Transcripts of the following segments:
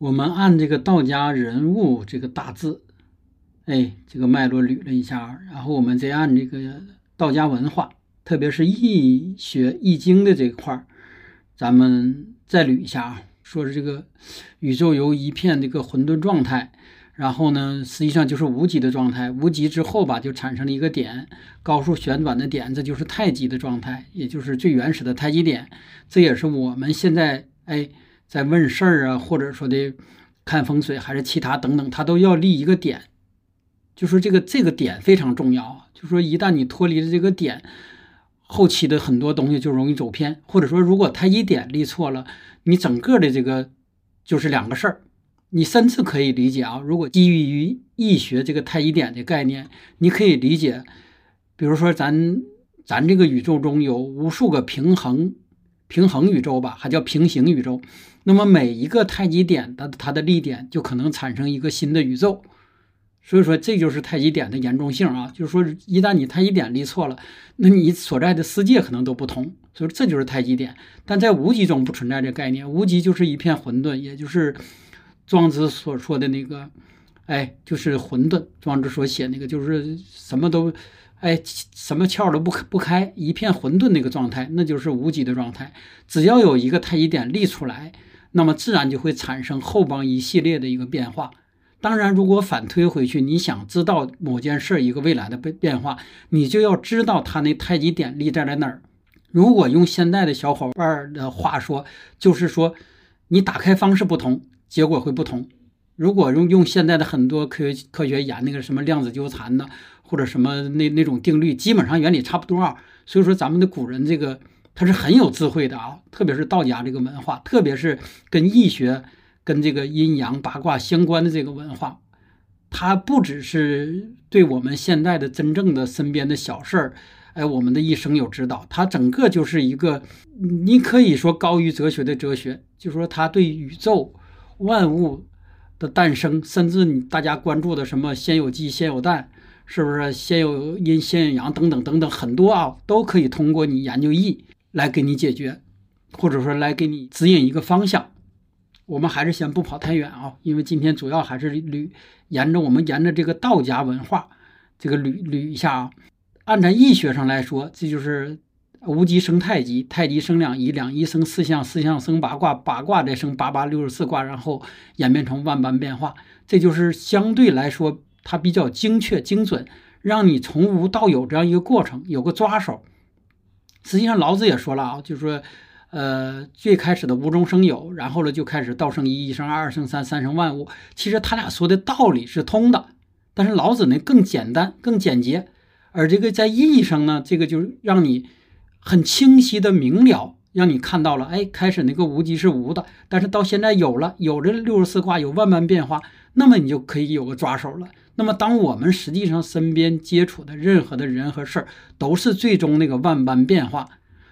我们按这个道家人物这个大字，哎，这个脉络捋了一下，然后我们再按这个道家文化，特别是易学易经的这块儿，咱们再捋一下啊。说是这个宇宙由一片这个混沌状态，然后呢，实际上就是无极的状态。无极之后吧，就产生了一个点，高速旋转的点，这就是太极的状态，也就是最原始的太极点。这也是我们现在哎。在问事儿啊，或者说的看风水，还是其他等等，他都要立一个点，就说这个这个点非常重要。就说一旦你脱离了这个点，后期的很多东西就容易走偏，或者说如果太极点立错了，你整个的这个就是两个事儿。你甚至可以理解啊，如果基于易学这个太极点的概念，你可以理解，比如说咱咱这个宇宙中有无数个平衡。平衡宇宙吧，还叫平行宇宙。那么每一个太极点的它的力点就可能产生一个新的宇宙。所以说这就是太极点的严重性啊，就是说一旦你太极点立错了，那你所在的世界可能都不同。所以这就是太极点。但在无极中不存在这概念，无极就是一片混沌，也就是庄子所说的那个，哎，就是混沌。庄子所写那个就是什么都。哎，什么窍都不不开，一片混沌那个状态，那就是无极的状态。只要有一个太极点立出来，那么自然就会产生后方一系列的一个变化。当然，如果反推回去，你想知道某件事一个未来的变变化，你就要知道它那太极点立在了哪儿。如果用现在的小伙伴的话说，就是说你打开方式不同，结果会不同。如果用用现在的很多科学科学研那个什么量子纠缠呢？或者什么那那种定律，基本上原理差不多啊。所以说，咱们的古人这个他是很有智慧的啊，特别是道家这个文化，特别是跟易学、跟这个阴阳八卦相关的这个文化，它不只是对我们现在的真正的身边的小事儿，哎，我们的一生有指导。它整个就是一个，你可以说高于哲学的哲学，就说它对宇宙万物的诞生，甚至你大家关注的什么先有鸡先有蛋。是不是先有阴先有阳等等等等很多啊，都可以通过你研究易来给你解决，或者说来给你指引一个方向。我们还是先不跑太远啊，因为今天主要还是捋沿着我们沿着这个道家文化这个捋捋一下啊。按照易学上来说，这就是无极生太极，太极生两仪，两仪生四象，四象生八卦，八卦再生八八六十四卦，然后演变成万般变化。这就是相对来说。它比较精确精准，让你从无到有这样一个过程，有个抓手。实际上，老子也说了啊，就是说，呃，最开始的无中生有，然后呢就开始道生一，一生二，二生三，三生万物。其实他俩说的道理是通的，但是老子呢更简单、更简洁，而这个在意义上呢，这个就让你很清晰的明了，让你看到了，哎，开始那个无极是无的，但是到现在有了，有这六十四卦，有万般变化，那么你就可以有个抓手了。那么，当我们实际上身边接触的任何的人和事儿，都是最终那个万般变化。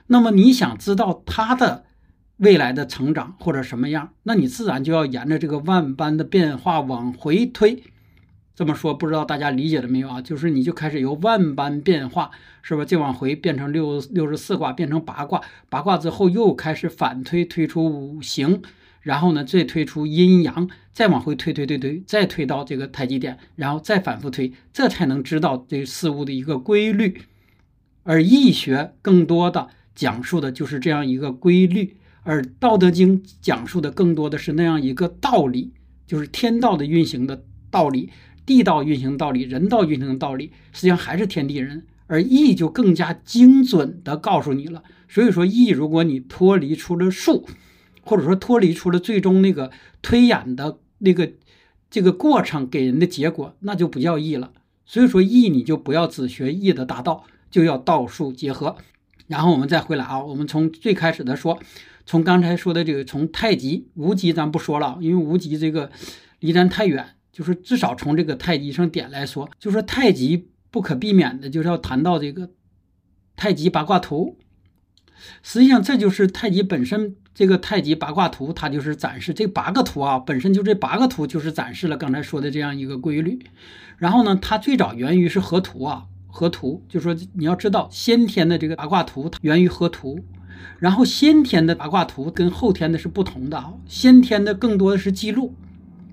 那么，你想知道他的未来的成长或者什么样，那你自然就要沿着这个万般的变化往回推。这么说，不知道大家理解了没有啊？就是你就开始由万般变化，是吧？再往回变成六六十四卦，变成八卦，八卦之后又开始反推，推出五行。然后呢，再推出阴阳，再往回推推推推，再推到这个太极点，然后再反复推，这才能知道这事物的一个规律。而易学更多的讲述的就是这样一个规律，而《道德经》讲述的更多的是那样一个道理，就是天道的运行的道理，地道运行道理，人道运行的道理，实际上还是天地人。而易就更加精准的告诉你了。所以说，易如果你脱离出了术。或者说脱离出了最终那个推演的那个这个过程给人的结果，那就不叫易了。所以说易你就不要只学易的大道，就要道术结合。然后我们再回来啊，我们从最开始的说，从刚才说的这个从太极无极咱不说了，因为无极这个离咱太远，就是至少从这个太极上点来说，就说太极不可避免的就是要谈到这个太极八卦图。实际上这就是太极本身。这个太极八卦图，它就是展示这八个图啊，本身就这八个图就是展示了刚才说的这样一个规律。然后呢，它最早源于是河图啊，河图，就说你要知道先天的这个八卦图，它源于河图。然后先天的八卦图跟后天的是不同的啊，先天的更多的是记录，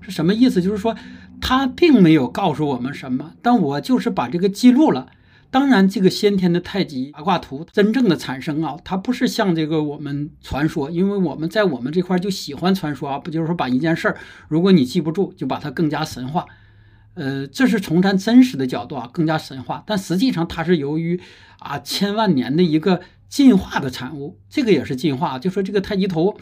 是什么意思？就是说它并没有告诉我们什么，但我就是把这个记录了。当然，这个先天的太极八卦图真正的产生啊，它不是像这个我们传说，因为我们在我们这块就喜欢传说啊，不就是说把一件事儿，如果你记不住，就把它更加神话。呃，这是从咱真实的角度啊，更加神话。但实际上，它是由于啊千万年的一个进化的产物，这个也是进化。就说这个太极图，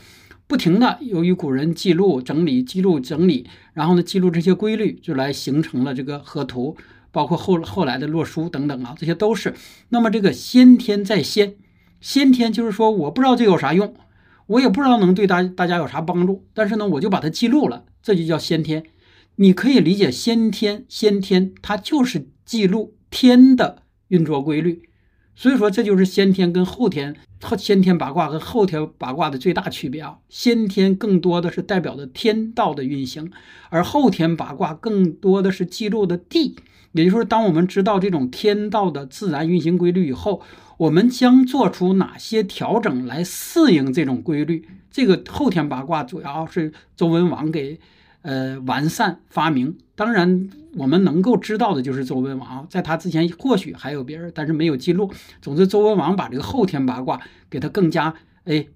不停的由于古人记录整理、记录整理，然后呢记录这些规律，就来形成了这个河图。包括后后来的洛书等等啊，这些都是。那么这个先天在先，先天就是说我不知道这有啥用，我也不知道能对大大家有啥帮助，但是呢，我就把它记录了，这就叫先天。你可以理解先天，先天它就是记录天的运作规律。所以说，这就是先天跟后天，后先天八卦和后天八卦的最大区别啊。先天更多的是代表的天道的运行，而后天八卦更多的是记录的地。也就是说，当我们知道这种天道的自然运行规律以后，我们将做出哪些调整来适应这种规律？这个后天八卦主要是周文王给。呃，完善发明，当然我们能够知道的就是周文王，在他之前或许还有别人，但是没有记录。总之，周文王把这个后天八卦给他更加哎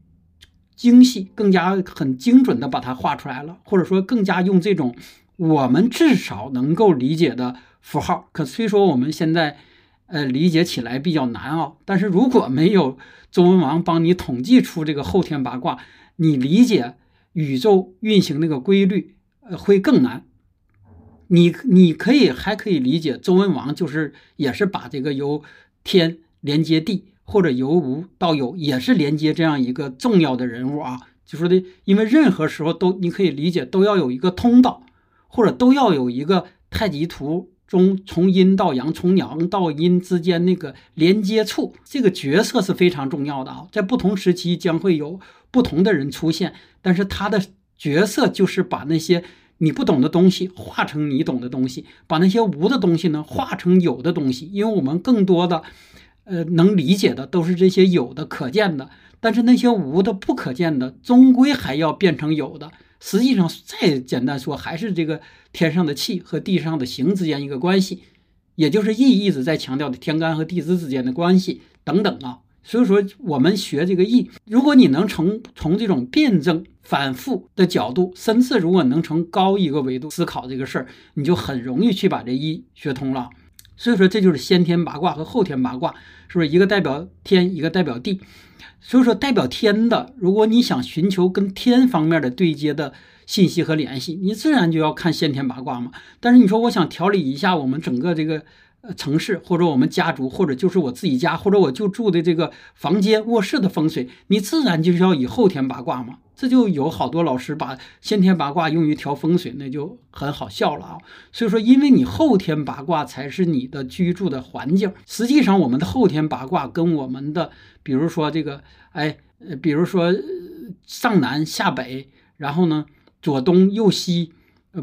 精细、更加很精准的把它画出来了，或者说更加用这种我们至少能够理解的符号。可虽说我们现在呃理解起来比较难啊，但是如果没有周文王帮你统计出这个后天八卦，你理解宇宙运行那个规律。会更难。你你可以还可以理解周文王就是也是把这个由天连接地，或者由无到有，也是连接这样一个重要的人物啊。就说的，因为任何时候都你可以理解都要有一个通道，或者都要有一个太极图中从阴到阳，从阳到阴之间那个连接处，这个角色是非常重要的啊。在不同时期将会有不同的人出现，但是他的。角色就是把那些你不懂的东西化成你懂的东西，把那些无的东西呢化成有的东西。因为我们更多的，呃，能理解的都是这些有的可见的，但是那些无的不可见的，终归还要变成有的。实际上，再简单说，还是这个天上的气和地上的形之间一个关系，也就是意一直在强调的天干和地支之间的关系等等啊。所以说，我们学这个易，如果你能从从这种辩证反复的角度，甚至如果能从高一个维度思考这个事儿，你就很容易去把这易学通了。所以说，这就是先天八卦和后天八卦，是不是一个代表天，一个代表地？所以说，代表天的，如果你想寻求跟天方面的对接的信息和联系，你自然就要看先天八卦嘛。但是你说，我想调理一下我们整个这个。城市或者我们家族，或者就是我自己家，或者我就住的这个房间、卧室的风水，你自然就是要以后天八卦嘛。这就有好多老师把先天八卦用于调风水，那就很好笑了啊。所以说，因为你后天八卦才是你的居住的环境。实际上，我们的后天八卦跟我们的，比如说这个，哎，比如说上南下北，然后呢左东右西。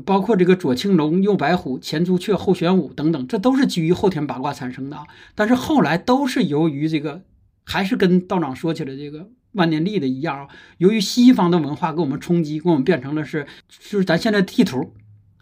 包括这个左青龙，右白虎，前朱雀，后玄武等等，这都是基于后天八卦产生的啊。但是后来都是由于这个，还是跟道长说起来这个万年历的一样啊。由于西方的文化给我们冲击，给我们变成了是，就是咱现在地图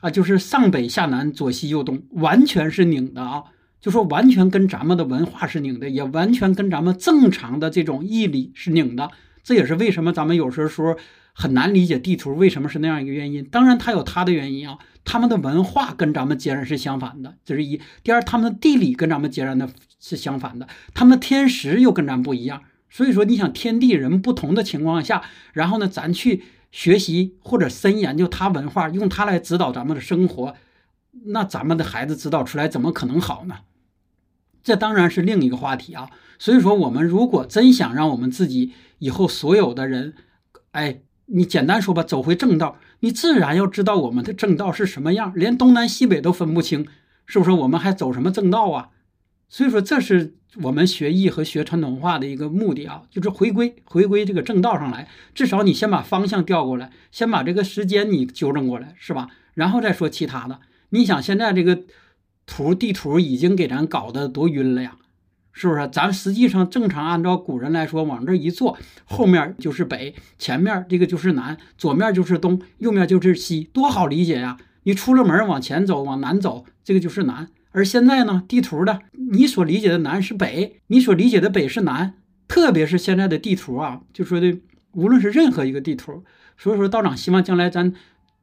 啊，就是上北下南，左西右东，完全是拧的啊。就说完全跟咱们的文化是拧的，也完全跟咱们正常的这种义理是拧的。这也是为什么咱们有时候说。很难理解地图为什么是那样一个原因，当然它有它的原因啊。他们的文化跟咱们截然是相反的，这是一。第二，他们的地理跟咱们截然的是相反的，他们的天时又跟咱不一样。所以说，你想天地人不同的情况下，然后呢，咱去学习或者深研究他文化，用它来指导咱们的生活，那咱们的孩子指导出来怎么可能好呢？这当然是另一个话题啊。所以说，我们如果真想让我们自己以后所有的人，哎。你简单说吧，走回正道，你自然要知道我们的正道是什么样，连东南西北都分不清，是不是？我们还走什么正道啊？所以说，这是我们学艺和学传统文化的一个目的啊，就是回归回归这个正道上来。至少你先把方向调过来，先把这个时间你纠正过来，是吧？然后再说其他的。你想现在这个图地图已经给咱搞得多晕了呀？是不是？咱实际上正常按照古人来说，往这一坐，后面就是北，前面这个就是南，左面就是东，右面就是西，多好理解呀！你出了门往前走，往南走，这个就是南。而现在呢，地图的你所理解的南是北，你所理解的北是南，特别是现在的地图啊，就说的无论是任何一个地图，所以说道长希望将来咱。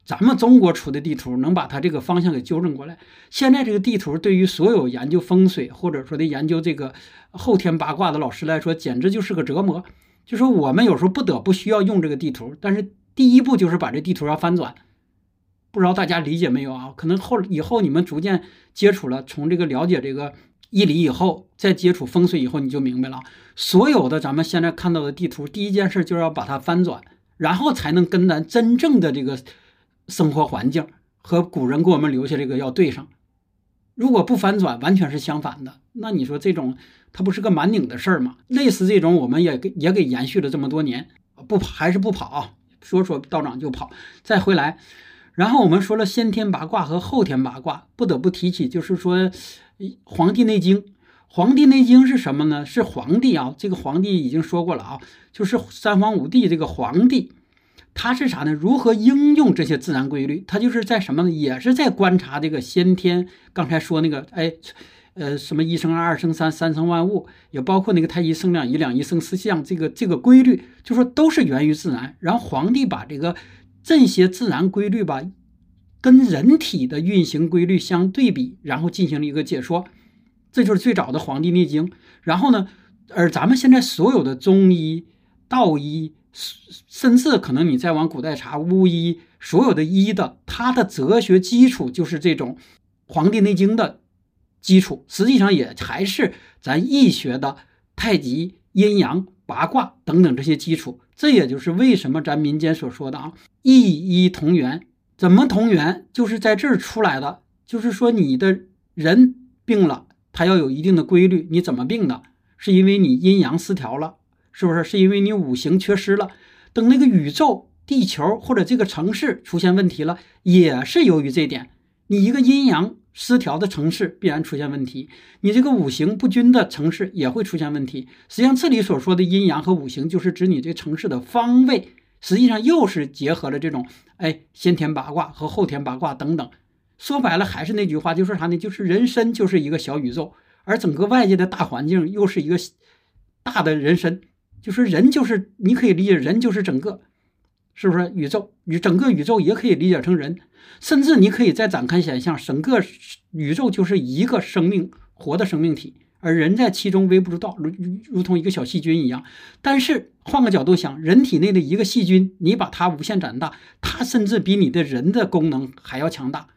咱们中国出的地图能把它这个方向给纠正过来。现在这个地图对于所有研究风水或者说的研究这个后天八卦的老师来说，简直就是个折磨。就说我们有时候不得不需要用这个地图，但是第一步就是把这地图要翻转。不知道大家理解没有啊？可能后以后你们逐渐接触了，从这个了解这个义理以后，再接触风水以后，你就明白了。所有的咱们现在看到的地图，第一件事就是要把它翻转，然后才能跟咱真正的这个。生活环境和古人给我们留下这个要对上，如果不反转，完全是相反的。那你说这种它不是个蛮拧的事儿吗？类似这种，我们也给也给延续了这么多年，不跑还是不跑，说说道长就跑，再回来。然后我们说了先天八卦和后天八卦，不得不提起，就是说《黄帝内经》。《黄帝内经》是什么呢？是皇帝啊，这个皇帝已经说过了啊，就是三皇五帝这个皇帝。他是啥呢？如何应用这些自然规律？他就是在什么呢？也是在观察这个先天。刚才说那个，哎，呃，什么一生二，二生三，三生万物，也包括那个太一生两仪，两仪生四象，这个这个规律，就说都是源于自然。然后皇帝把这个这些自然规律吧，跟人体的运行规律相对比，然后进行了一个解说。这就是最早的《黄帝内经》。然后呢，而咱们现在所有的中医、道医。甚至可能你再往古代查巫医，所有的医的，它的哲学基础就是这种《黄帝内经》的基础，实际上也还是咱易学的太极、阴阳、八卦等等这些基础。这也就是为什么咱民间所说的啊，一医同源。怎么同源？就是在这儿出来的。就是说你的人病了，它要有一定的规律。你怎么病的？是因为你阴阳失调了。是不是是因为你五行缺失了？等那个宇宙、地球或者这个城市出现问题了，也是由于这点。你一个阴阳失调的城市必然出现问题，你这个五行不均的城市也会出现问题。实际上，这里所说的阴阳和五行，就是指你这城市的方位。实际上，又是结合了这种哎先天八卦和后天八卦等等。说白了，还是那句话，就是啥呢？就是人身就是一个小宇宙，而整个外界的大环境又是一个大的人身。就是人，就是你可以理解人就是整个，是不是宇宙？宇整个宇宙也可以理解成人，甚至你可以再展开想象，整个宇宙就是一个生命活的生命体，而人在其中微不足道，如如同一个小细菌一样。但是换个角度想，人体内的一个细菌，你把它无限展大，它甚至比你的人的功能还要强大。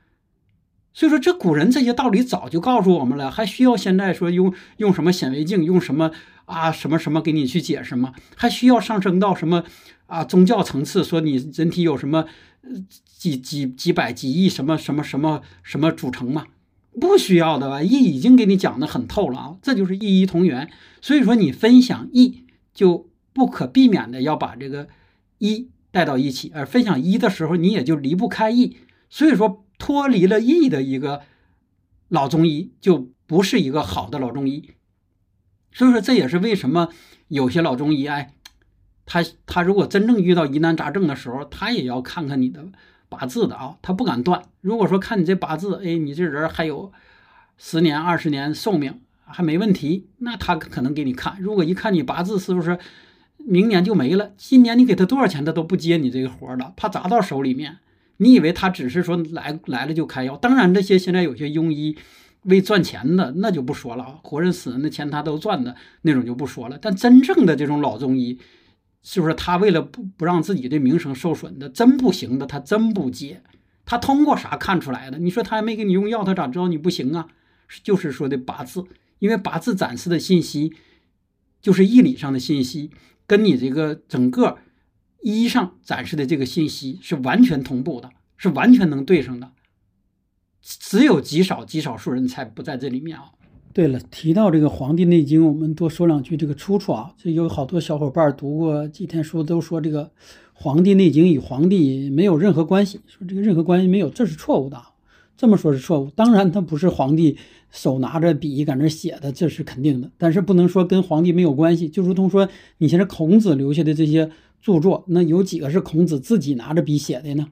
所以说，这古人这些道理早就告诉我们了，还需要现在说用用什么显微镜，用什么？啊，什么什么给你去解释吗？还需要上升到什么啊宗教层次？说你人体有什么几几几百几亿什么什么什么什么组成吗？不需要的吧？易已经给你讲的很透了啊，这就是一一同源。所以说你分享易，就不可避免的要把这个一带到一起，而分享一的时候，你也就离不开易。所以说脱离了易的一个老中医，就不是一个好的老中医。所以说，这也是为什么有些老中医，哎，他他如果真正遇到疑难杂症的时候，他也要看看你的八字的啊，他不敢断。如果说看你这八字，哎，你这人还有十年、二十年寿命，还没问题，那他可能给你看。如果一看你八字是不是明年就没了，今年你给他多少钱，他都不接你这个活了，怕砸到手里面。你以为他只是说来来了就开药？当然，这些现在有些庸医。为赚钱的那就不说了，活人死人的钱他都赚的那种就不说了。但真正的这种老中医，是不是他为了不不让自己的名声受损的，真不行的他真不接。他通过啥看出来的？你说他还没给你用药，他咋知道你不行啊？就是说的八字，因为八字展示的信息就是义理上的信息，跟你这个整个医上展示的这个信息是完全同步的，是完全能对上的。只有极少极少数人才不在这里面啊。对了，提到这个《黄帝内经》，我们多说两句这个出处啊。这有好多小伙伴读过几天书，都说这个《黄帝内经》与皇帝没有任何关系，说这个任何关系没有，这是错误的。这么说是错误。当然，他不是皇帝手拿着笔在那写的，这是肯定的。但是不能说跟皇帝没有关系。就如同说，你现在孔子留下的这些著作，那有几个是孔子自己拿着笔写的呢？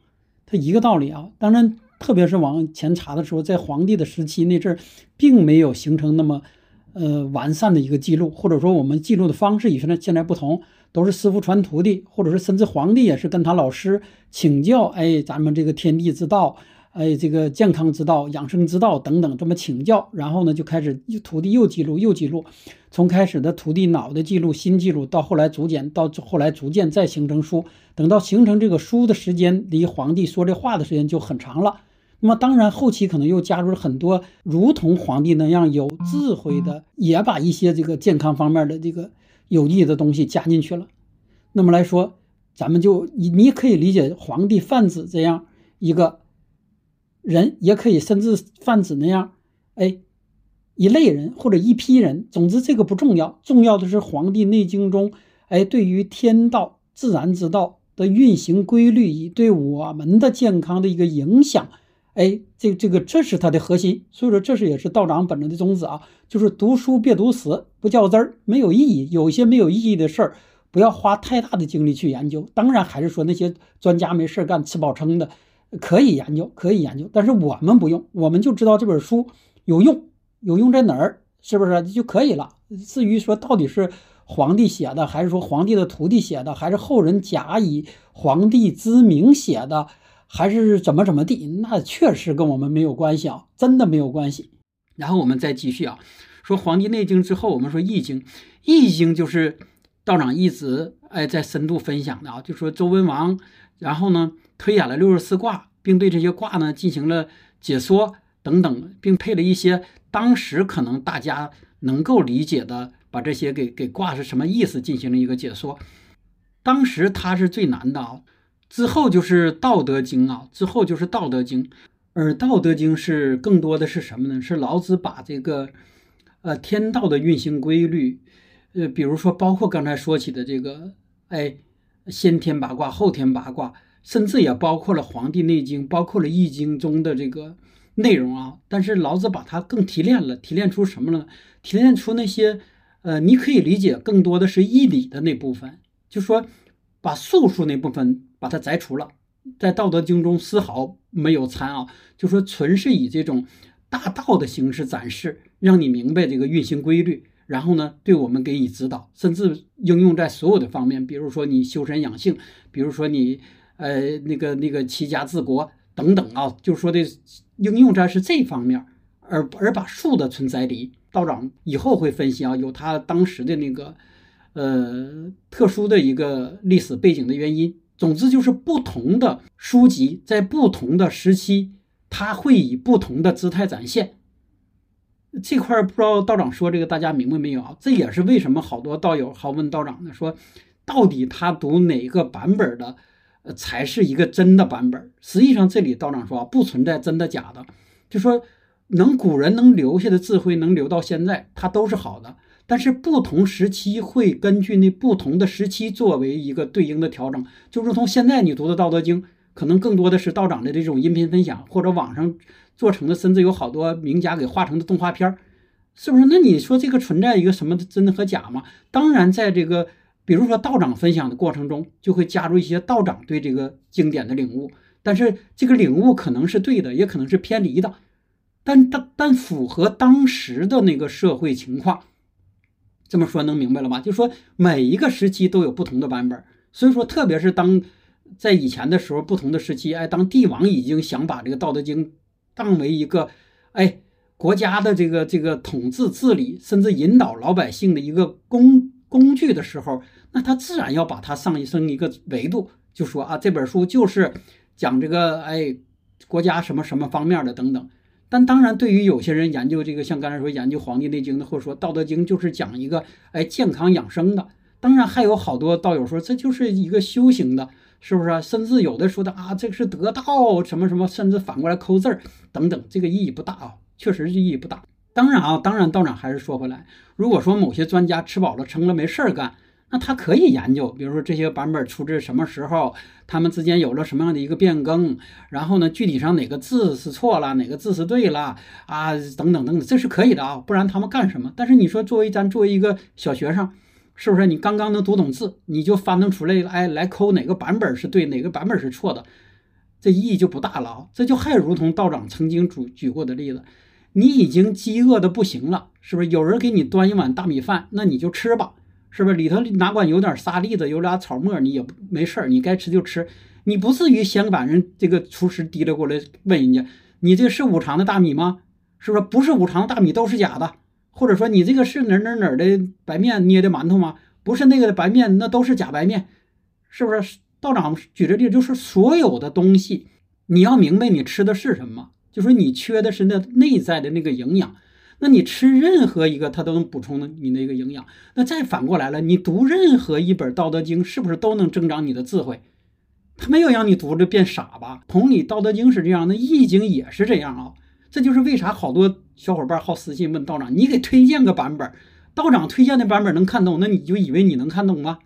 他一个道理啊。当然，特别是往前查的时候，在皇帝的时期那阵，并没有形成那么呃完善的一个记录，或者说我们记录的方式与现在现在不同。都是师傅传徒弟，或者是甚至皇帝也是跟他老师请教，哎，咱们这个天地之道，哎，这个健康之道、养生之道等等，这么请教，然后呢就开始徒弟又记录又记录，从开始的徒弟脑的记录、新记录，到后来逐渐到后来逐渐再形成书，等到形成这个书的时间，离皇帝说这话的时间就很长了。那么当然后期可能又加入了很多如同皇帝那样有智慧的，也把一些这个健康方面的这个。有益的东西加进去了，那么来说，咱们就你你可以理解皇帝泛指这样一个人，也可以甚至泛指那样，哎，一类人或者一批人。总之这个不重要，重要的是《黄帝内经》中，哎，对于天道自然之道的运行规律以对我们的健康的一个影响。哎，这这个这是它的核心，所以说这是也是道长本着的宗旨啊，就是读书别读死，不较真儿，没有意义。有一些没有意义的事儿，不要花太大的精力去研究。当然，还是说那些专家没事干吃饱撑的，可以研究，可以研究。但是我们不用，我们就知道这本书有用，有用在哪儿，是不是就可以了？至于说到底是皇帝写的，还是说皇帝的徒弟写的，还是后人假以皇帝之名写的？还是怎么怎么地，那确实跟我们没有关系啊，真的没有关系。然后我们再继续啊，说《黄帝内经》之后，我们说《易经》，《易经》就是道长一直哎在深度分享的啊，就说周文王，然后呢推演了六十四卦，并对这些卦呢进行了解说等等，并配了一些当时可能大家能够理解的，把这些给给卦是什么意思进行了一个解说。当时他是最难的啊。之后就是《道德经》啊，之后就是《道德经》，而《道德经》是更多的是什么呢？是老子把这个，呃，天道的运行规律，呃，比如说包括刚才说起的这个，哎，先天八卦、后天八卦，甚至也包括了《黄帝内经》，包括了《易经》中的这个内容啊。但是老子把它更提炼了，提炼出什么呢？提炼出那些，呃，你可以理解更多的是义理的那部分，就说把术数那部分。把它摘除了，在《道德经》中丝毫没有参啊，就说纯是以这种大道的形式展示，让你明白这个运行规律，然后呢，对我们给予指导，甚至应用在所有的方面，比如说你修身养性，比如说你呃那个那个齐家治国等等啊，就说的应用在是这方面，而而把术的存在里，道长以后会分析啊，有他当时的那个呃特殊的一个历史背景的原因。总之就是不同的书籍在不同的时期，它会以不同的姿态展现。这块不知道道长说这个大家明白没有啊？这也是为什么好多道友好问道长呢，说到底他读哪个版本的，才是一个真的版本？实际上这里道长说啊，不存在真的假的，就说能古人能留下的智慧能留到现在，它都是好的。但是不同时期会根据那不同的时期作为一个对应的调整，就如同现在你读的《道德经》，可能更多的是道长的这种音频分享，或者网上做成的，甚至有好多名家给画成的动画片儿，是不是？那你说这个存在一个什么真的和假吗？当然，在这个比如说道长分享的过程中，就会加入一些道长对这个经典的领悟，但是这个领悟可能是对的，也可能是偏离的，但但但符合当时的那个社会情况。这么说能明白了吧？就说每一个时期都有不同的版本，所以说，特别是当在以前的时候，不同的时期，哎，当帝王已经想把这个《道德经》当为一个哎国家的这个这个统治治理，甚至引导老百姓的一个工工具的时候，那他自然要把它上升一个维度，就说啊，这本书就是讲这个哎国家什么什么方面的等等。但当然，对于有些人研究这个，像刚才说研究《黄帝内经》的，或者说《道德经》，就是讲一个哎健康养生的。当然，还有好多道友说这就是一个修行的，是不是？甚至有的说的啊，这个是得道什么什么，甚至反过来抠字儿等等，这个意义不大啊，确实是意义不大。当然啊，当然道长还是说回来，如果说某些专家吃饱了撑了没事儿干，那他可以研究，比如说这些版本出自什么时候，他们之间有了什么样的一个变更，然后呢，具体上哪个字是错了，哪个字是对了啊，等等等等，这是可以的啊，不然他们干什么？但是你说作为咱作为一个小学生，是不是你刚刚能读懂字，你就翻腾出来，哎，来抠哪个版本是对，哪个版本是错的，这意义就不大了啊。这就还如同道长曾经举举过的例子，你已经饥饿的不行了，是不是？有人给你端一碗大米饭，那你就吃吧。是不是里头哪管有点沙粒子，有俩草沫，你也没事儿，你该吃就吃，你不至于先把人这个厨师提溜过来问人家，你这是五常的大米吗？是不是不是五常大米都是假的？或者说你这个是哪哪哪的白面捏的馒头吗？不是那个的白面，那都是假白面，是不是？道长举着例就是所有的东西，你要明白你吃的是什么，就说你缺的是那内在的那个营养。那你吃任何一个，它都能补充你那个营养。那再反过来了，你读任何一本《道德经》，是不是都能增长你的智慧？他没有让你读着变傻吧？同理，《道德经》是这样，那《易经》也是这样啊。这就是为啥好多小伙伴好私信问道长，你给推荐个版本，道长推荐的版本能看懂，那你就以为你能看懂吗？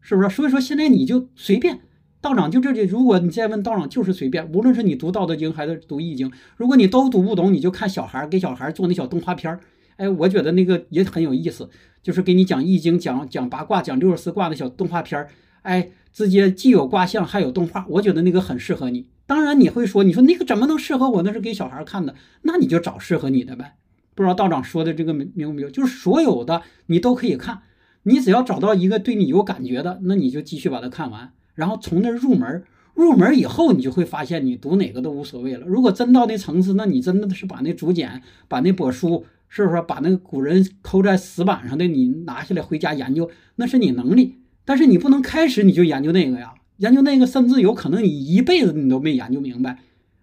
是不是？所以说现在你就随便。道长就这里，如果你再问道长，就是随便，无论是你读《道德经》还是读《易经》，如果你都读不懂，你就看小孩给小孩做那小动画片儿。哎，我觉得那个也很有意思，就是给你讲《易经》、讲讲八卦、讲六十四卦的小动画片儿。哎，直接既有卦象还有动画，我觉得那个很适合你。当然你会说，你说那个怎么能适合我？那是给小孩看的，那你就找适合你的呗。不知道道长说的这个明不明白？就是所有的你都可以看，你只要找到一个对你有感觉的，那你就继续把它看完。然后从那入门，入门以后，你就会发现你读哪个都无所谓了。如果真到那层次，那你真的是把那竹简、把那帛书，是不是把那个古人抠在石板上的，你拿下来回家研究，那是你能力。但是你不能开始你就研究那个呀，研究那个，甚至有可能你一辈子你都没研究明白。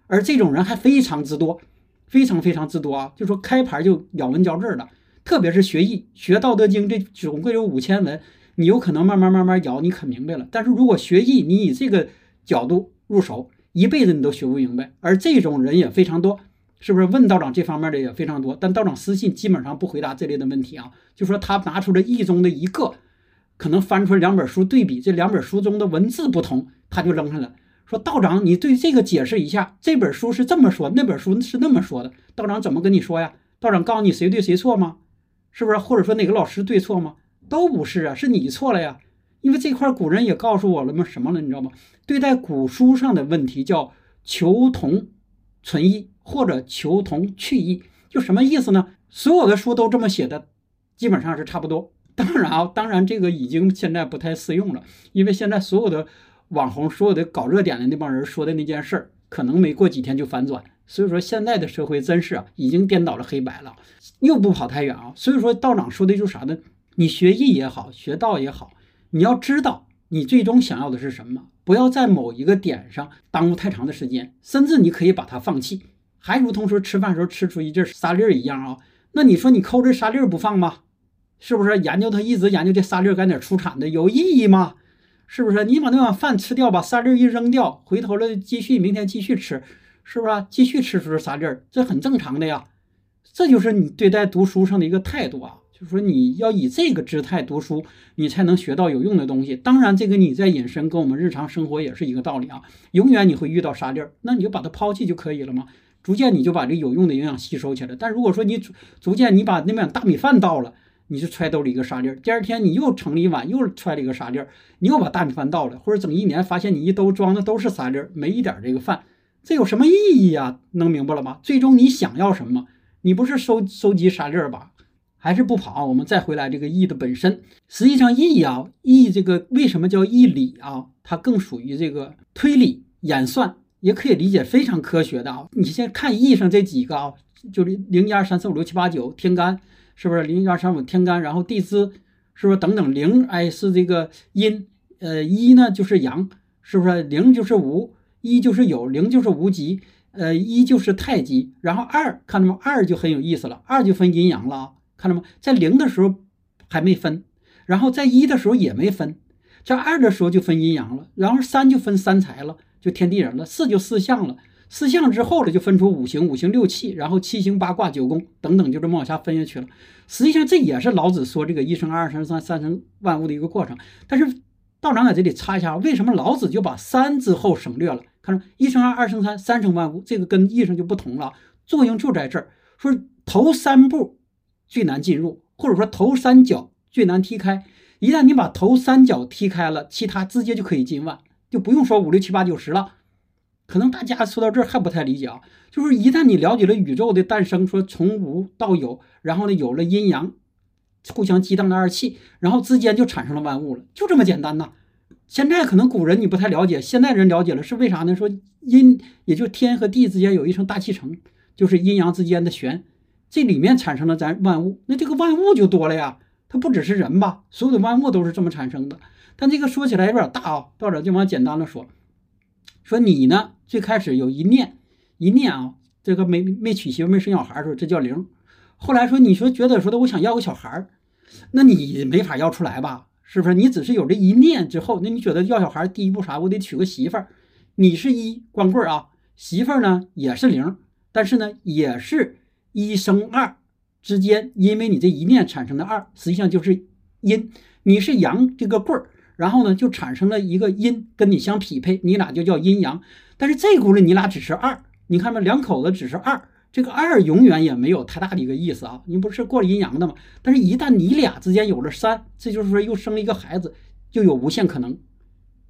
而这种人还非常之多，非常非常之多啊！就说开盘就咬文嚼字的，特别是学艺、学《道德经》，这总共有五千文。你有可能慢慢慢慢咬，你可明白了。但是如果学艺，你以这个角度入手，一辈子你都学不明白。而这种人也非常多，是不是？问道长这方面的也非常多，但道长私信基本上不回答这类的问题啊。就说他拿出了一中的一个，可能翻出来两本书对比，这两本书中的文字不同，他就扔上了，说道长，你对这个解释一下，这本书是这么说，那本书是那么说的，道长怎么跟你说呀？道长告诉你谁对谁错吗？是不是？或者说哪个老师对错吗？都不是啊，是你错了呀！因为这块古人也告诉我了吗？什么了？你知道吗？对待古书上的问题叫求同存异，或者求同去异，就什么意思呢？所有的书都这么写的，基本上是差不多。当然啊，当然这个已经现在不太适用了，因为现在所有的网红、所有的搞热点的那帮人说的那件事儿，可能没过几天就反转。所以说，现在的社会真是啊，已经颠倒了黑白了，又不跑太远啊。所以说，道长说的就是啥呢？你学艺也好，学道也好，你要知道你最终想要的是什么，不要在某一个点上耽误太长的时间，甚至你可以把它放弃。还如同说吃饭时候吃出一阵沙粒儿一样啊，那你说你抠这沙粒儿不放吗？是不是研究它一直研究这沙粒儿在哪出产的有意义吗？是不是？你把那碗饭吃掉，把沙粒儿一扔掉，回头了继续明天继续吃，是不是？继续吃出沙粒儿，这很正常的呀。这就是你对待读书上的一个态度啊。就是说，你要以这个姿态读书，你才能学到有用的东西。当然，这个你在引申跟我们日常生活也是一个道理啊。永远你会遇到沙粒儿，那你就把它抛弃就可以了嘛。逐渐你就把这有用的营养吸收起来。但如果说你逐逐渐你把那碗大米饭倒了，你就揣兜里一个沙粒儿。第二天你又盛了一碗，又揣了一个沙粒儿。你又把大米饭倒了，或者整一年发现你一兜装的都是沙粒儿，没一点这个饭，这有什么意义呀？能明白了吗？最终你想要什么？你不是收收集沙粒儿吧？还是不跑，我们再回来这个易的本身，实际上易啊，易这个为什么叫易理啊？它更属于这个推理演算，也可以理解非常科学的啊。你先看易上这几个啊，就是零一二三四五六七八九天干，是不是零一二三五天干？然后地支是不是等等零？哎，是这个阴，呃一呢就是阳，是不是零就是无，一就是有，零就是无极，呃一就是太极，然后二看到吗？二就很有意思了，二就分阴阳了啊。看到吗？在零的时候还没分，然后在一的时候也没分，在二的时候就分阴阳了，然后三就分三才了，就天地人了，四就四象了，四象之后了就分出五行，五行六气，然后七星八卦九宫等等，就这么往下分下去了。实际上这也是老子说这个一生二二生三三生万物的一个过程。但是道长在这里插一下，为什么老子就把三之后省略了？看着一生二，二生三，三生万物，这个跟一生就不同了，作用就在这儿。说头三步最难进入，或者说头三脚最难踢开。一旦你把头三脚踢开了，其他直接就可以进万，就不用说五六七八九十了。可能大家说到这儿还不太理解啊，就是一旦你了解了宇宙的诞生，说从无到有，然后呢有了阴阳互相激荡的二气，然后之间就产生了万物了，就这么简单呐。现在可能古人你不太了解，现代人了解了，是为啥呢？说阴也就天和地之间有一层大气层，就是阴阳之间的玄，这里面产生了咱万物，那这个万物就多了呀。它不只是人吧，所有的万物都是这么产生的。但这个说起来有点大啊，到这就往简单了说。说你呢，最开始有一念，一念啊，这个没没娶媳妇没生小孩的时候，这叫零。后来说你说觉得说的我想要个小孩那你没法要出来吧？是不是？你只是有这一念之后，那你觉得要小孩第一步啥？我得娶个媳妇儿。你是一光棍啊，媳妇儿呢也是零，但是呢也是一生二之间，因为你这一念产生的二，实际上就是阴。你是阳这个棍儿。然后呢，就产生了一个阴跟你相匹配，你俩就叫阴阳。但是这轱辘你俩只是二，你看吧，两口子只是二，这个二永远也没有太大的一个意思啊。你不是过阴阳的吗？但是，一旦你俩之间有了三，这就是说又生了一个孩子，就有无限可能。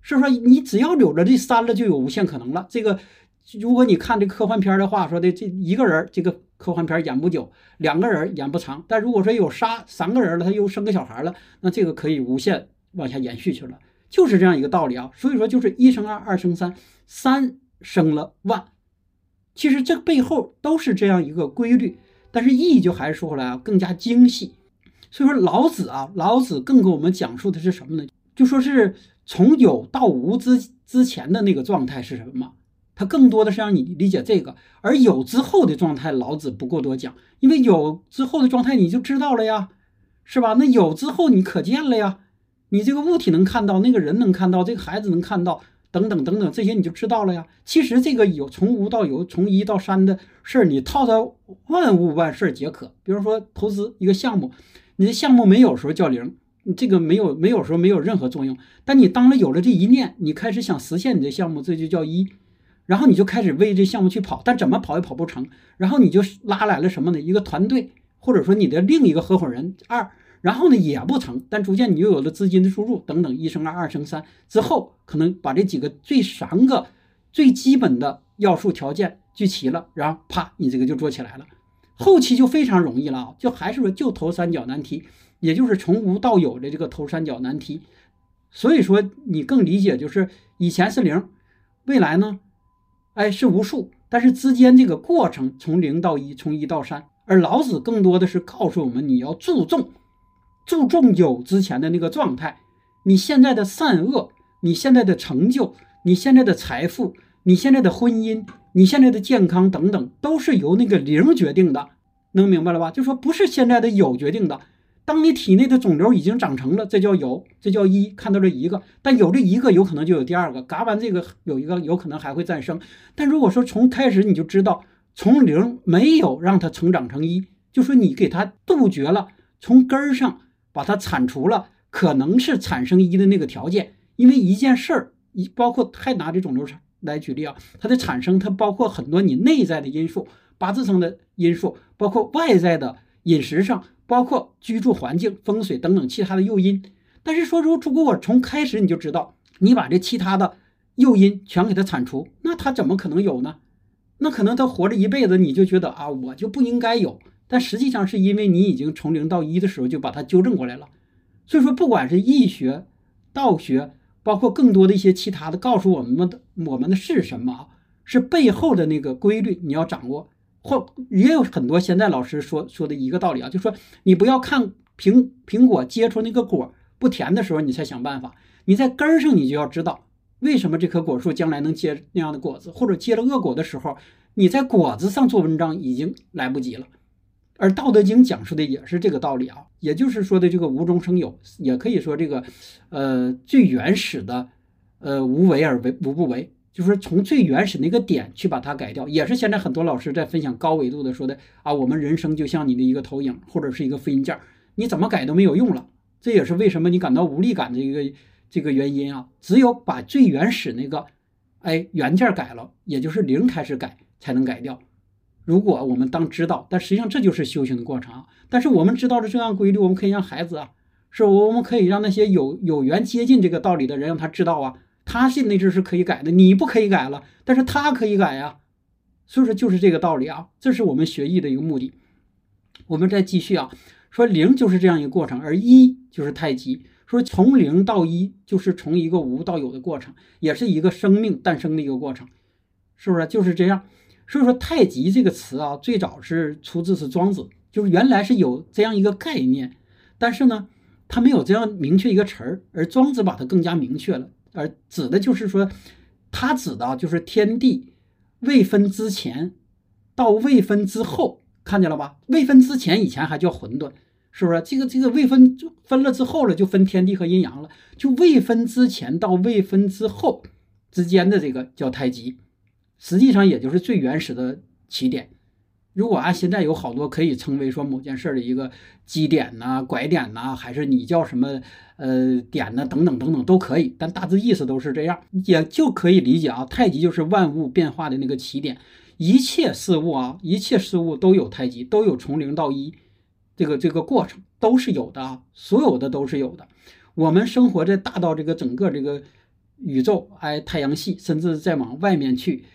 是说你只要有了这三了，就有无限可能了。这个，如果你看这科幻片的话，说的这一个人，这个科幻片演不久，两个人演不长。但如果说有杀三个人了，他又生个小孩了，那这个可以无限。往下延续去了，就是这样一个道理啊。所以说，就是一生二，二生三，三生了万。其实这背后都是这样一个规律，但是意义就还是说回来啊，更加精细。所以说，老子啊，老子更给我们讲述的是什么呢？就说是从有到无之之前的那个状态是什么？它更多的是让你理解这个，而有之后的状态，老子不过多讲，因为有之后的状态你就知道了呀，是吧？那有之后你可见了呀。你这个物体能看到，那个人能看到，这个孩子能看到，等等等等，这些你就知道了呀。其实这个有从无到有，从一到三的事儿，你套在万物万事皆可。比如说投资一个项目，你的项目没有时候叫零，你这个没有没有时候没有任何作用。但你当了有了这一念，你开始想实现你的项目，这就叫一，然后你就开始为这项目去跑，但怎么跑也跑不成。然后你就拉来了什么呢？一个团队，或者说你的另一个合伙人二。然后呢也不成，但逐渐你又有了资金的输入等等，一生二，二生三之后，可能把这几个最三个最基本的要素条件聚齐了，然后啪，你这个就做起来了。后期就非常容易了啊，就还是说就头三角难题，也就是从无到有的这个头三角难题。所以说你更理解就是以前是零，未来呢，哎是无数，但是之间这个过程从零到一，从一到三，而老子更多的是告诉我们你要注重。注重有之前的那个状态，你现在的善恶，你现在的成就，你现在的财富，你现在的婚姻，你现在的健康等等，都是由那个零决定的，能明白了吧？就说不是现在的有决定的。当你体内的肿瘤已经长成了，这叫有，这叫一，看到这一个，但有这一个，有可能就有第二个，嘎完这个有一个，有可能还会再生。但如果说从开始你就知道，从零没有让它成长成一，就说你给它杜绝了从根儿上。把它铲除了，可能是产生一的那个条件，因为一件事儿，一包括还拿这肿瘤来举例啊，它的产生它包括很多你内在的因素，八字上的因素，包括外在的饮食上，包括居住环境、风水等等其他的诱因。但是说如如果我从开始你就知道，你把这其他的诱因全给它铲除，那他怎么可能有呢？那可能他活着一辈子，你就觉得啊，我就不应该有。但实际上是因为你已经从零到一的时候就把它纠正过来了，所以说不管是易学、道学，包括更多的一些其他的，告诉我们的我们的是什么？是背后的那个规律你要掌握，或也有很多现在老师说说的一个道理啊，就说你不要看苹苹果结出那个果不甜的时候你才想办法，你在根儿上你就要知道为什么这棵果树将来能结那样的果子，或者结了恶果的时候，你在果子上做文章已经来不及了。而《道德经》讲述的也是这个道理啊，也就是说的这个无中生有，也可以说这个，呃，最原始的，呃，无为而为无不为，就是从最原始那个点去把它改掉，也是现在很多老师在分享高维度的说的啊，我们人生就像你的一个投影或者是一个复印件，你怎么改都没有用了，这也是为什么你感到无力感的一个这个原因啊，只有把最原始那个，哎，原件改了，也就是零开始改，才能改掉。如果我们当知道，但实际上这就是修行的过程啊。但是我们知道了这样规律，我们可以让孩子啊，是我们可以让那些有有缘接近这个道理的人，让他知道啊，他信那只是可以改的，你不可以改了，但是他可以改呀。所以说就是这个道理啊，这是我们学艺的一个目的。我们再继续啊，说零就是这样一个过程，而一就是太极。说从零到一，就是从一个无到有的过程，也是一个生命诞生的一个过程，是不是？就是这样。所以说太极这个词啊，最早是出自是庄子，就是原来是有这样一个概念，但是呢，它没有这样明确一个词儿，而庄子把它更加明确了，而指的就是说，它指的就是天地未分之前到未分之后，看见了吧？未分之前以前还叫混沌。是不是这个这个未分就分了之后了，就分天地和阴阳了。就未分之前到未分之后之间的这个叫太极，实际上也就是最原始的起点。如果按现在有好多可以称为说某件事的一个基点呐、拐点呐，还是你叫什么呃点呐等等等等都可以，但大致意思都是这样，也就可以理解啊。太极就是万物变化的那个起点，一切事物啊，一切事物都有太极，都有从零到一。这个这个过程都是有的啊，所有的都是有的。我们生活在大到这个整个这个宇宙，哎，太阳系，甚至再往外面去，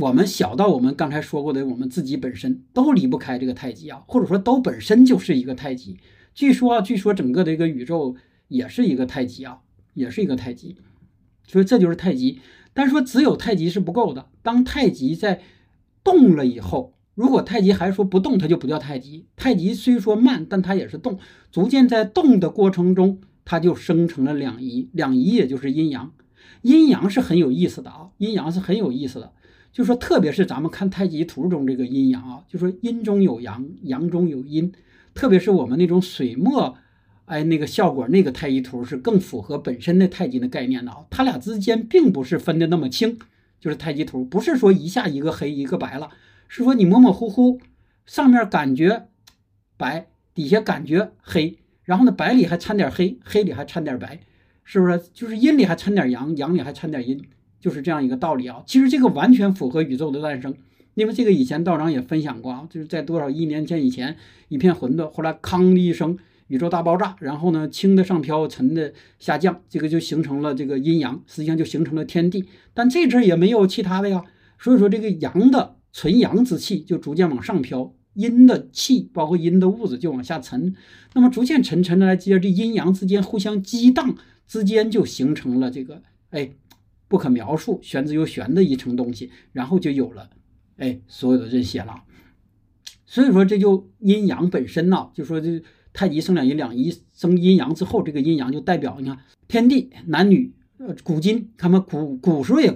我们小到我们刚才说过的我们自己本身，都离不开这个太极啊，或者说都本身就是一个太极。据说啊，据说整个的一个宇宙也是一个太极啊，也是一个太极。所以这就是太极。但是说只有太极是不够的，当太极在动了以后。如果太极还说不动，它就不叫太极。太极虽说慢，但它也是动，逐渐在动的过程中，它就生成了两仪。两仪也就是阴阳，阴阳是很有意思的啊，阴阳是很有意思的。就说特别是咱们看太极图中这个阴阳啊，就说阴中有阳，阳中有阴。特别是我们那种水墨，哎，那个效果，那个太极图是更符合本身的太极的概念的啊。它俩之间并不是分的那么清，就是太极图不是说一下一个黑一个白了。是说你模模糊糊，上面感觉白，底下感觉黑，然后呢，白里还掺点黑，黑里还掺点白，是不是？就是阴里还掺点阳，阳里还掺点阴，就是这样一个道理啊。其实这个完全符合宇宙的诞生，因为这个以前道长也分享过啊，就是在多少亿年前以前一片混沌，后来康的一声，宇宙大爆炸，然后呢，轻的上飘，沉的下降，这个就形成了这个阴阳，实际上就形成了天地。但这阵也没有其他的呀，所以说这个阳的。纯阳之气就逐渐往上飘，阴的气包括阴的物质就往下沉，那么逐渐沉沉的来接着这阴阳之间互相激荡，之间就形成了这个哎不可描述、玄之又玄的一层东西，然后就有了哎所有的这些了。所以说这就阴阳本身呐，就说这太极生两仪，两仪生阴阳之后，这个阴阳就代表你看天地男女呃古今，他们古古时候也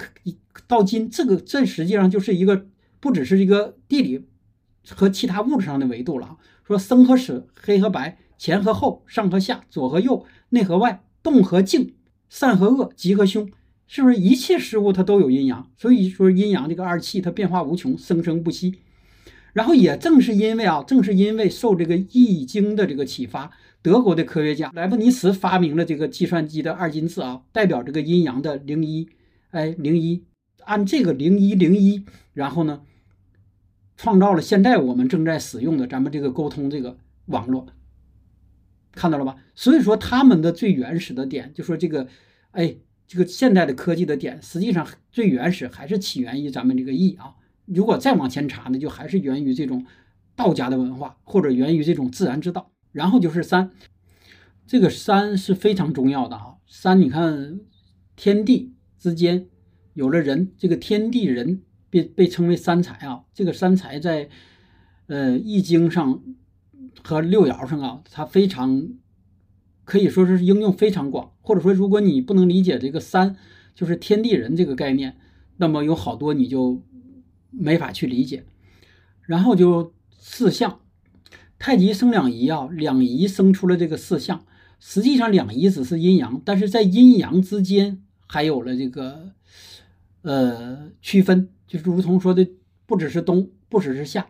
到今，这个这实际上就是一个。不只是一个地理和其他物质上的维度了，说生和死，黑和白，前和后，上和下，左和右，内和外，动和静，善和恶，吉和凶，是不是一切事物它都有阴阳？所以说阴阳这个二气它变化无穷，生生不息。然后也正是因为啊，正是因为受这个易经的这个启发，德国的科学家莱布尼茨发明了这个计算机的二进制啊，代表这个阴阳的零一，哎零一，按这个零一零一，然后呢？创造了现在我们正在使用的咱们这个沟通这个网络，看到了吧？所以说他们的最原始的点，就说这个，哎，这个现代的科技的点，实际上最原始还是起源于咱们这个易啊。如果再往前查呢，就还是源于这种道家的文化，或者源于这种自然之道。然后就是三，这个三是非常重要的啊。三，你看天地之间有了人，这个天地人。被被称为三才啊，这个三才在，呃，《易经》上和六爻上啊，它非常可以说是应用非常广。或者说，如果你不能理解这个三，就是天地人这个概念，那么有好多你就没法去理解。然后就四象，太极生两仪啊，两仪生出了这个四象。实际上两仪只是阴阳，但是在阴阳之间还有了这个呃区分。就是如同说的，不只是冬，不只是夏，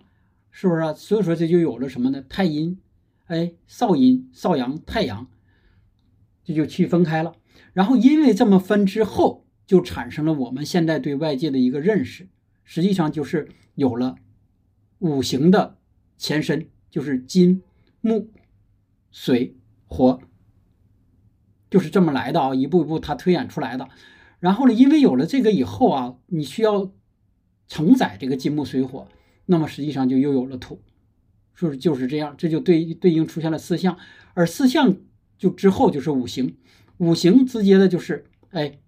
是不是啊？所以说这就有了什么呢？太阴，哎，少阴、少阳、太阳，这就区分开了。然后因为这么分之后，就产生了我们现在对外界的一个认识，实际上就是有了五行的前身，就是金、木、水、火，就是这么来的啊，一步一步它推演出来的。然后呢，因为有了这个以后啊，你需要承载这个金木水火，那么实际上就又有了土，是不是就是这样？这就对对应出现了四象，而四象就之后就是五行，五行直接的就是哎，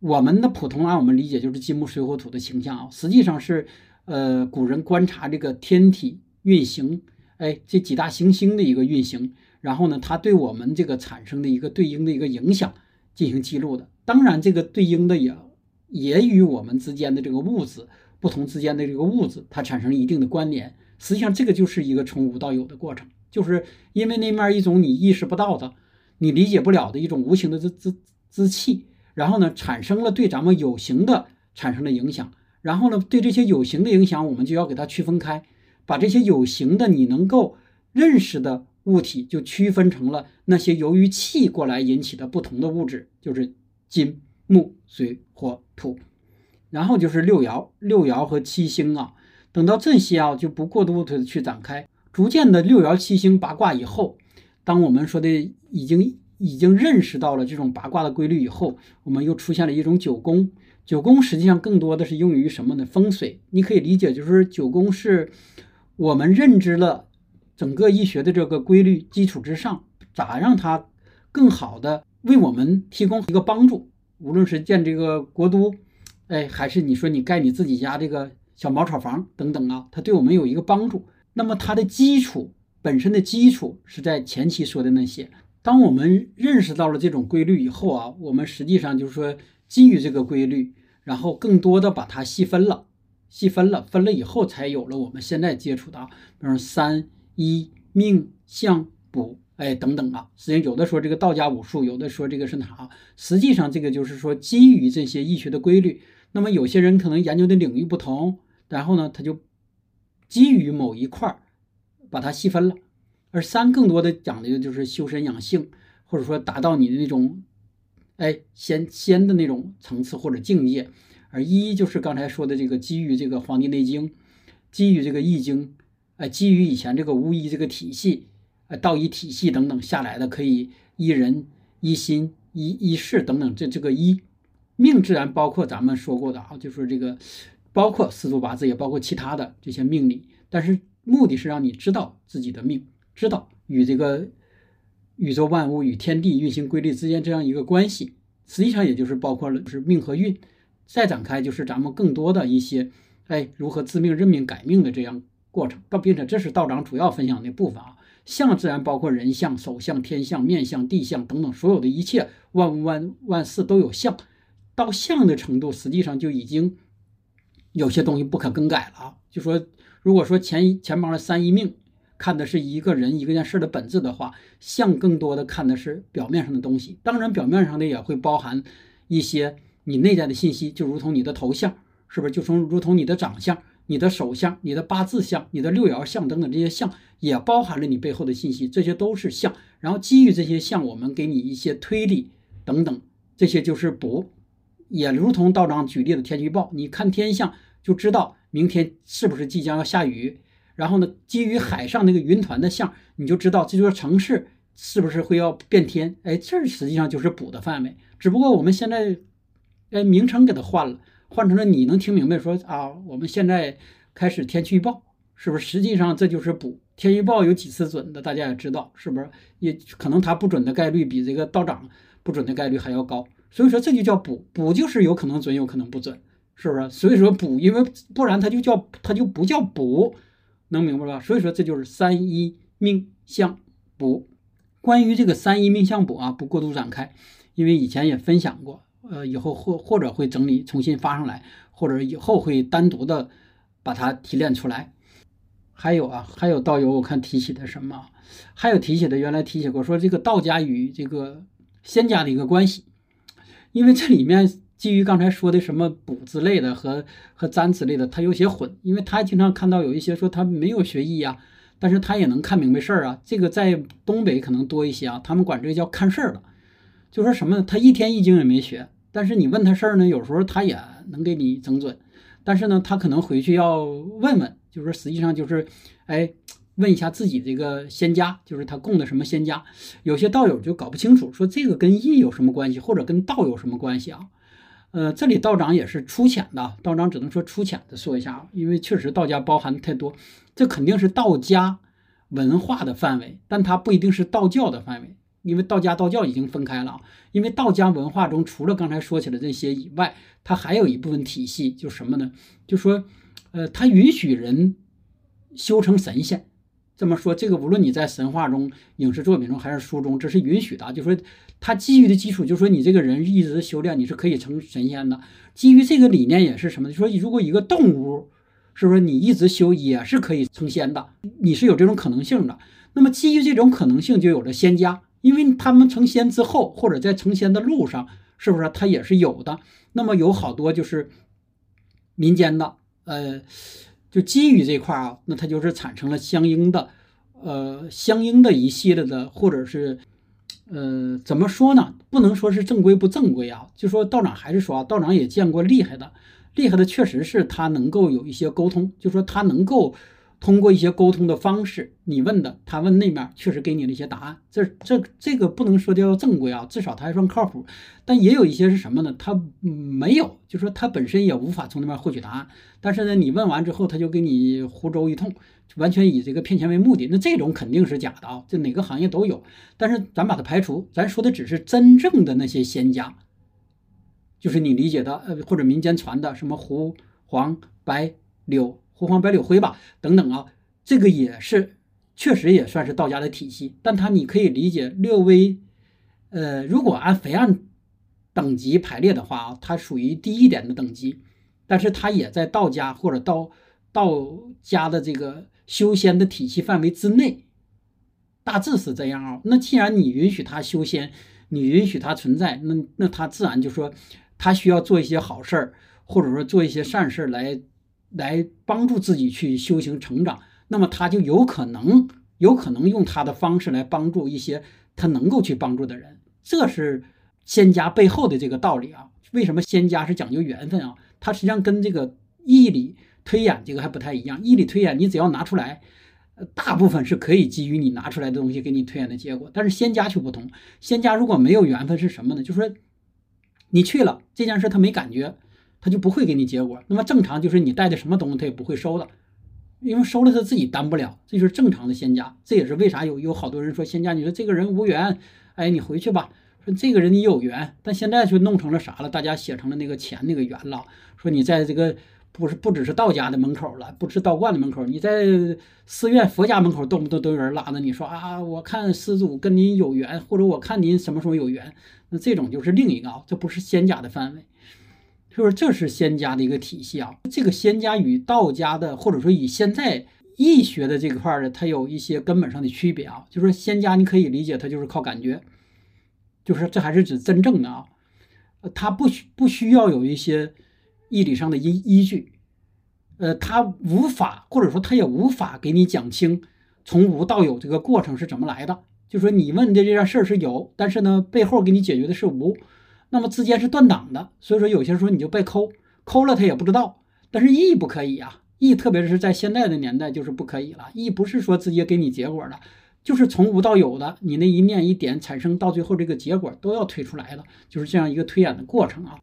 我们的普通按我们理解就是金木水火土的形象啊，实际上是呃古人观察这个天体运行，哎这几大行星的一个运行，然后呢，它对我们这个产生的一个对应的一个影响进行记录的。当然，这个对应的也也与我们之间的这个物质不同之间的这个物质，它产生一定的关联。实际上，这个就是一个从无到有的过程，就是因为那面一种你意识不到的、你理解不了的一种无形的之之之气，然后呢，产生了对咱们有形的产生了影响。然后呢，对这些有形的影响，我们就要给它区分开，把这些有形的你能够认识的物体，就区分成了那些由于气过来引起的不同的物质，就是。金木水火土，然后就是六爻，六爻和七星啊。等到这些啊，就不过度的去展开。逐渐的六爻七星八卦以后，当我们说的已经已经认识到了这种八卦的规律以后，我们又出现了一种九宫。九宫实际上更多的是用于什么呢？风水。你可以理解就是九宫是我们认知了整个医学的这个规律基础之上，咋让它更好的。为我们提供一个帮助，无论是建这个国都，哎，还是你说你盖你自己家这个小茅草房等等啊，它对我们有一个帮助。那么它的基础本身的基础是在前期说的那些。当我们认识到了这种规律以后啊，我们实际上就是说基于这个规律，然后更多的把它细分了，细分了，分了以后才有了我们现在接触的，比如三一命相卜。哎，等等啊，实际上有的说这个道家武术，有的说这个是哪？实际上这个就是说基于这些易学的规律。那么有些人可能研究的领域不同，然后呢，他就基于某一块儿把它细分了。而三更多的讲的就是修身养性，或者说达到你的那种哎仙仙的那种层次或者境界。而一就是刚才说的这个基于这个《黄帝内经》，基于这个《易经》，哎，基于以前这个巫医这个体系。呃，道医体系等等下来的，可以一人、一心、依依事等等。这这个一命自然包括咱们说过的啊，就是这个包括四柱八字，也包括其他的这些命理。但是目的是让你知道自己的命，知道与这个宇宙万物与天地运行规律之间这样一个关系。实际上也就是包括了是命和运。再展开就是咱们更多的一些，哎，如何自命、认命、改命的这样过程。到并且这是道长主要分享的部分啊。相自然包括人相、手相、天相、面相、地相等等，所有的一切万物万万事都有相。到相的程度，实际上就已经有些东西不可更改了。就说，如果说前一前方的三一命看的是一个人一个件事的本质的话，相更多的看的是表面上的东西。当然，表面上的也会包含一些你内在的信息，就如同你的头像，是不是？就从如同你的长相。你的手相、你的八字相、你的六爻相等等这些相，也包含了你背后的信息，这些都是相。然后基于这些相，我们给你一些推理等等，这些就是卜。也如同道长举例的天气预报，你看天象就知道明天是不是即将要下雨。然后呢，基于海上那个云团的像，你就知道这座城市是不是会要变天。哎，这实际上就是补的范围。只不过我们现在，哎，名称给它换了。换成了你能听明白说啊，我们现在开始天气预报，是不是？实际上这就是补天气预报有几次准的，大家也知道，是不是？也可能它不准的概率比这个道长不准的概率还要高，所以说这就叫补，补就是有可能准，有可能不准，是不是？所以说补，因为不然它就叫它就不叫补，能明白吧？所以说这就是三一命相补。关于这个三一命相补啊，不过度展开，因为以前也分享过。呃，以后或或者会整理重新发上来，或者以后会单独的把它提炼出来。还有啊，还有道友我看提起的什么，还有提起的原来提起过说这个道家与这个仙家的一个关系，因为这里面基于刚才说的什么卜之类的和和占之类的，他有些混，因为他经常看到有一些说他没有学艺啊，但是他也能看明白事儿啊，这个在东北可能多一些啊，他们管这个叫看事儿的。就说什么？他一天易经也没学，但是你问他事儿呢，有时候他也能给你整准。但是呢，他可能回去要问问，就是说实际上就是，哎，问一下自己这个仙家，就是他供的什么仙家。有些道友就搞不清楚，说这个跟易有什么关系，或者跟道有什么关系啊？呃，这里道长也是粗浅的，道长只能说粗浅的说一下，因为确实道家包含太多，这肯定是道家文化的范围，但它不一定是道教的范围，因为道家道教已经分开了。因为道家文化中，除了刚才说起的这些以外，它还有一部分体系，就是什么呢？就说，呃，它允许人修成神仙。这么说，这个无论你在神话中、影视作品中还是书中，这是允许的。就说它基于的基础，就是说你这个人一直修炼，你是可以成神仙的。基于这个理念也是什么？就说如果一个动物，是不是你一直修也是可以成仙的？你是有这种可能性的。那么基于这种可能性，就有了仙家，因为他们成仙之后，或者在成仙的路上，是不是他也是有的？那么有好多就是民间的，呃。就基于这块啊，那它就是产生了相应的，呃，相应的一系列的，或者是，呃，怎么说呢？不能说是正规不正规啊。就说道长还是说，道长也见过厉害的，厉害的确实是他能够有一些沟通，就说他能够。通过一些沟通的方式，你问的，他问那面，确实给你了一些答案。这这这个不能说叫正规啊，至少他还算靠谱。但也有一些是什么呢？他没有，就说他本身也无法从那边获取答案。但是呢，你问完之后，他就给你胡诌一通，完全以这个骗钱为目的。那这种肯定是假的啊，这哪个行业都有。但是咱把它排除，咱说的只是真正的那些仙家，就是你理解的呃或者民间传的什么胡黄白柳。胡黄白柳灰吧，等等啊，这个也是确实也算是道家的体系，但它你可以理解略微，呃，如果按肥按等级排列的话啊，它属于低一点的等级，但是它也在道家或者道道家的这个修仙的体系范围之内，大致是这样啊。那既然你允许他修仙，你允许他存在，那那他自然就说他需要做一些好事儿，或者说做一些善事来。来帮助自己去修行成长，那么他就有可能有可能用他的方式来帮助一些他能够去帮助的人，这是仙家背后的这个道理啊。为什么仙家是讲究缘分啊？它实际上跟这个义理推演这个还不太一样。义理推演你只要拿出来，大部分是可以基于你拿出来的东西给你推演的结果。但是仙家却不同，仙家如果没有缘分是什么呢？就是说你去了这件事他没感觉。他就不会给你结果。那么正常就是你带的什么东西他也不会收的，因为收了他自己担不了。这就是正常的仙家。这也是为啥有有好多人说仙家，你说这个人无缘，哎，你回去吧。说这个人你有缘，但现在就弄成了啥了？大家写成了那个钱那个缘了。说你在这个不是不只是道家的门口了，不是道观的门口，你在寺院佛家门口动不动都有人拉着你说啊，我看施主跟您有缘，或者我看您什么时候有缘。那这种就是另一个啊，这不是仙家的范围。就是这是仙家的一个体系啊，这个仙家与道家的，或者说与现在易学的这块儿的，它有一些根本上的区别啊。就是说仙家你可以理解它就是靠感觉，就是这还是指真正的啊，它不需不需要有一些义理上的依依据，呃，它无法或者说它也无法给你讲清从无到有这个过程是怎么来的。就说你问的这件事儿是有，但是呢背后给你解决的是无。那么之间是断档的，所以说有些时候你就被抠，抠了他也不知道。但是义不可以啊，义特别是在现在的年代就是不可以了。义不是说直接给你结果的，就是从无到有的，你那一念一点产生到最后这个结果都要推出来的，就是这样一个推演的过程啊。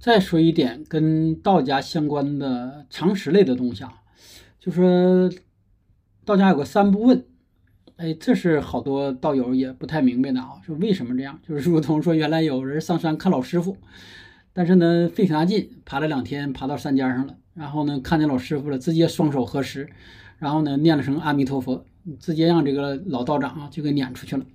再说一点跟道家相关的常识类的东西啊，就说道家有个三不问。哎，这是好多道友也不太明白的啊，说为什么这样？就是如同说，原来有人上山看老师傅，但是呢，费挺大劲，爬了两天，爬到山尖上了，然后呢，看见老师傅了，直接双手合十，然后呢，念了声阿弥陀佛，直接让这个老道长啊就给撵出去了。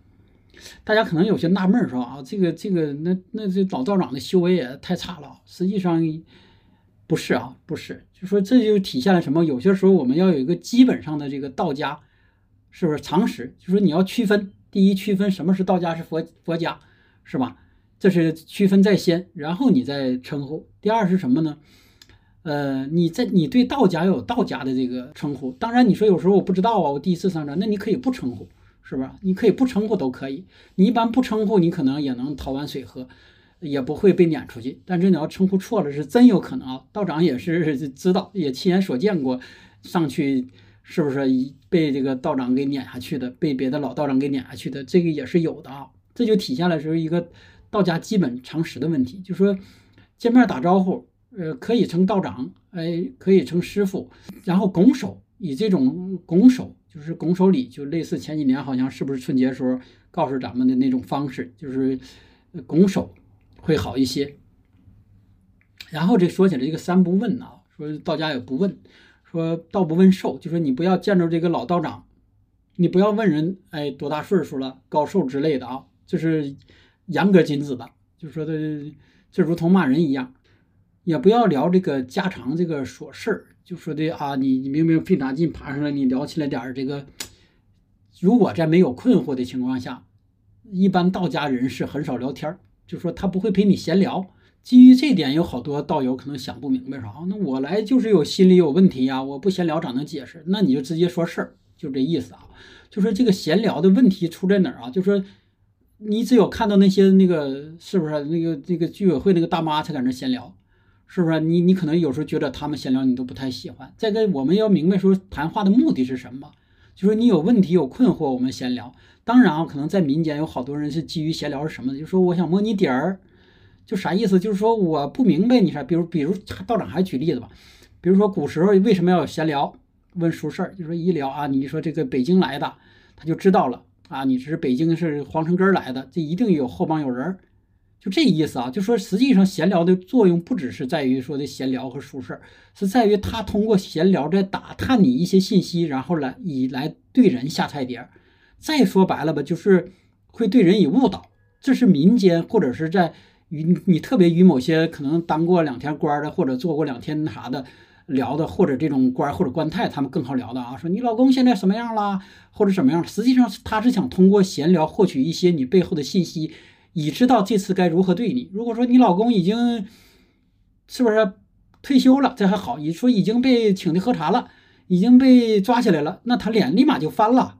大家可能有些纳闷，是吧？啊，这个这个，那那这老道长的修为也太差了。实际上不是啊，不是，就说这就体现了什么？有些时候我们要有一个基本上的这个道家。是不是常识？就说你要区分，第一区分什么是道家，是佛佛家，是吧？这是区分在先，然后你再称呼。第二是什么呢？呃，你在你对道家有道家的这个称呼。当然，你说有时候我不知道啊，我第一次上山，那你可以不称呼，是吧？你可以不称呼都可以，你一般不称呼，你可能也能讨碗水喝，也不会被撵出去。但是你要称呼错了，是真有可能啊。道长也是知道，也亲眼所见过，上去是不是一被这个道长给撵下去的，被别的老道长给撵下去的，这个也是有的啊。这就体现了是一个道家基本常识的问题，就说见面打招呼，呃，可以称道长，哎，可以称师傅，然后拱手，以这种拱手，就是拱手礼，就类似前几年好像是不是春节时候告诉咱们的那种方式，就是拱手会好一些。然后这说起来，这个三不问啊，说道家也不问，说道不问寿，就说你不要见着这个老道长，你不要问人，哎，多大岁数了，高寿之类的啊。这是严格禁止的，就说的这如同骂人一样，也不要聊这个家常这个琐事儿，就说的啊，你你明明费大劲爬上来，你聊起来点儿这个，如果在没有困惑的情况下，一般道家人士很少聊天儿，就说他不会陪你闲聊。基于这点，有好多道友可能想不明白啥，那我来就是有心理有问题呀，我不闲聊咋能解释？那你就直接说事儿，就这意思啊。就说这个闲聊的问题出在哪儿啊？就说。你只有看到那些那个是不是那个那个居委会那个大妈才在那闲聊，是不是？你你可能有时候觉得他们闲聊你都不太喜欢。再个，我们要明白说谈话的目的是什么，就是你有问题有困惑，我们闲聊。当然啊，可能在民间有好多人是基于闲聊是什么？就说我想摸你底儿，就啥意思？就是说我不明白你啥。比如比如道长还举例子吧，比如说古时候为什么要闲聊问书事儿？就说一聊啊，你说这个北京来的，他就知道了。啊，你是北京是皇城根儿来的，这一定有后帮有人儿，就这意思啊。就说实际上闲聊的作用不只是在于说的闲聊和说事儿，是在于他通过闲聊在打探你一些信息，然后来以来对人下菜碟儿。再说白了吧，就是会对人以误导。这是民间或者是在与你特别与某些可能当过两天官的或者做过两天啥的。聊的或者这种官或者官太，他们更好聊的啊。说你老公现在什么样啦，或者什么样？实际上他是想通过闲聊获取一些你背后的信息，以知道这次该如何对你。如果说你老公已经是不是退休了，这还好；你说已经被请的喝茶了，已经被抓起来了，那他脸立马就翻了。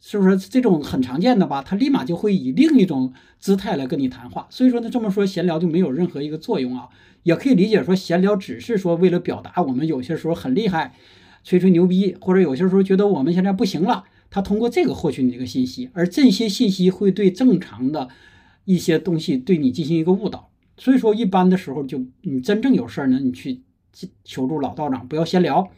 是不是这种很常见的吧？他立马就会以另一种姿态来跟你谈话。所以说呢，这么说闲聊就没有任何一个作用啊。也可以理解说闲聊只是说为了表达我们有些时候很厉害，吹吹牛逼，或者有些时候觉得我们现在不行了，他通过这个获取你这个信息，而这些信息会对正常的一些东西对你进行一个误导。所以说一般的时候就你真正有事儿呢，你去求助老道长，不要闲聊。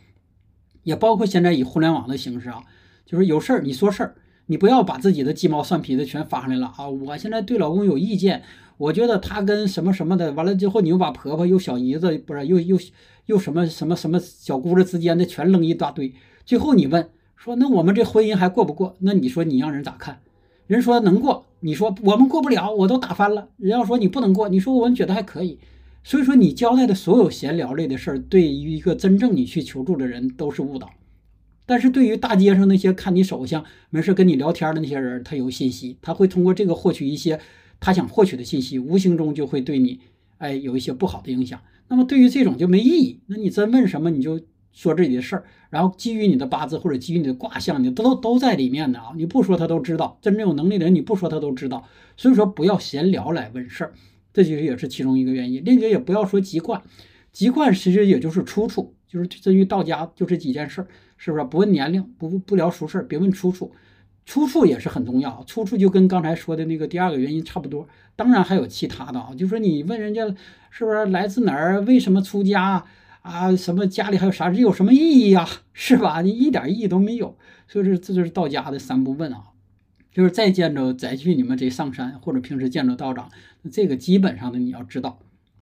也包括现在以互联网的形式啊。就是有事儿你说事儿，你不要把自己的鸡毛蒜皮的全发上来了啊！我现在对老公有意见，我觉得他跟什么什么的，完了之后你又把婆婆又小姨子不是又又又什么什么什么小姑子之间的全扔一大堆，最后你问说那我们这婚姻还过不过？那你说你让人咋看？人说能过，你说我们过不了，我都打翻了。人要说你不能过，你说我们觉得还可以。所以说你交代的所有闲聊类的事儿，对于一个真正你去求助的人都是误导。但是对于大街上那些看你手相没事跟你聊天的那些人，他有信息，他会通过这个获取一些他想获取的信息，无形中就会对你，哎，有一些不好的影响。那么对于这种就没意义。那你真问什么，你就说自己的事儿，然后基于你的八字或者基于你的卦象，你都都在里面的啊。你不说他都知道，真正有能力的人你不说他都知道。所以说不要闲聊来问事儿，这其实也是其中一个原因。另一个也不要说籍贯，籍贯其实也就是出处，就是至于道家就这几件事儿。是不是不问年龄，不不聊熟事儿，别问出处，出处也是很重要。出处就跟刚才说的那个第二个原因差不多。当然还有其他的啊，就说你问人家是不是来自哪儿，为什么出家啊，什么家里还有啥，这有什么意义呀？是吧？你一点意义都没有。所以说这就是道家的三不问啊，就是再见着再去你们这上山，或者平时见着道长，这个基本上的你要知道。